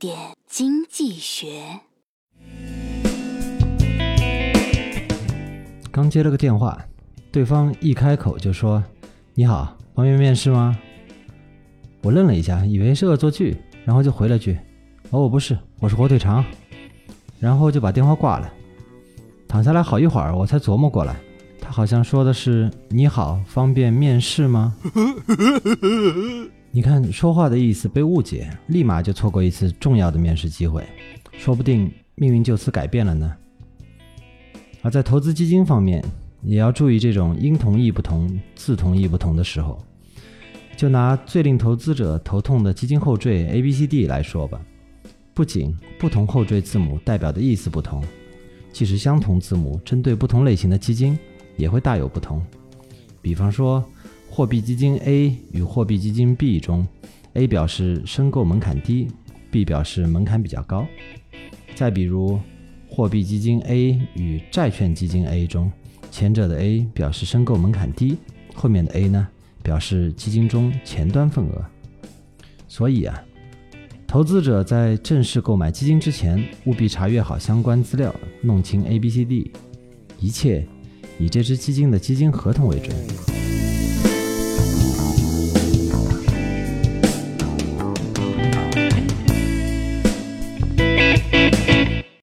点经济学。刚接了个电话，对方一开口就说：“你好，方便面试吗？”我愣了一下，以为是恶作剧，然后就回了句：“哦，我不是，我是火腿肠。”然后就把电话挂了。躺下来好一会儿，我才琢磨过来，他好像说的是“你好，方便面试吗？” 你看，说话的意思被误解，立马就错过一次重要的面试机会，说不定命运就此改变了呢。而在投资基金方面，也要注意这种音同义不同、字同义不同的时候。就拿最令投资者头痛的基金后缀 A、B、C、D 来说吧，不仅不同后缀字母代表的意思不同，即使相同字母，针对不同类型的基金也会大有不同。比方说，货币基金 A 与货币基金 B 中，A 表示申购门槛低，B 表示门槛比较高。再比如，货币基金 A 与债券基金 A 中，前者的 A 表示申购门槛低，后面的 A 呢？表示基金中前端份额，所以啊，投资者在正式购买基金之前，务必查阅好相关资料，弄清 A、B、C、D，一切以这只基金的基金合同为准。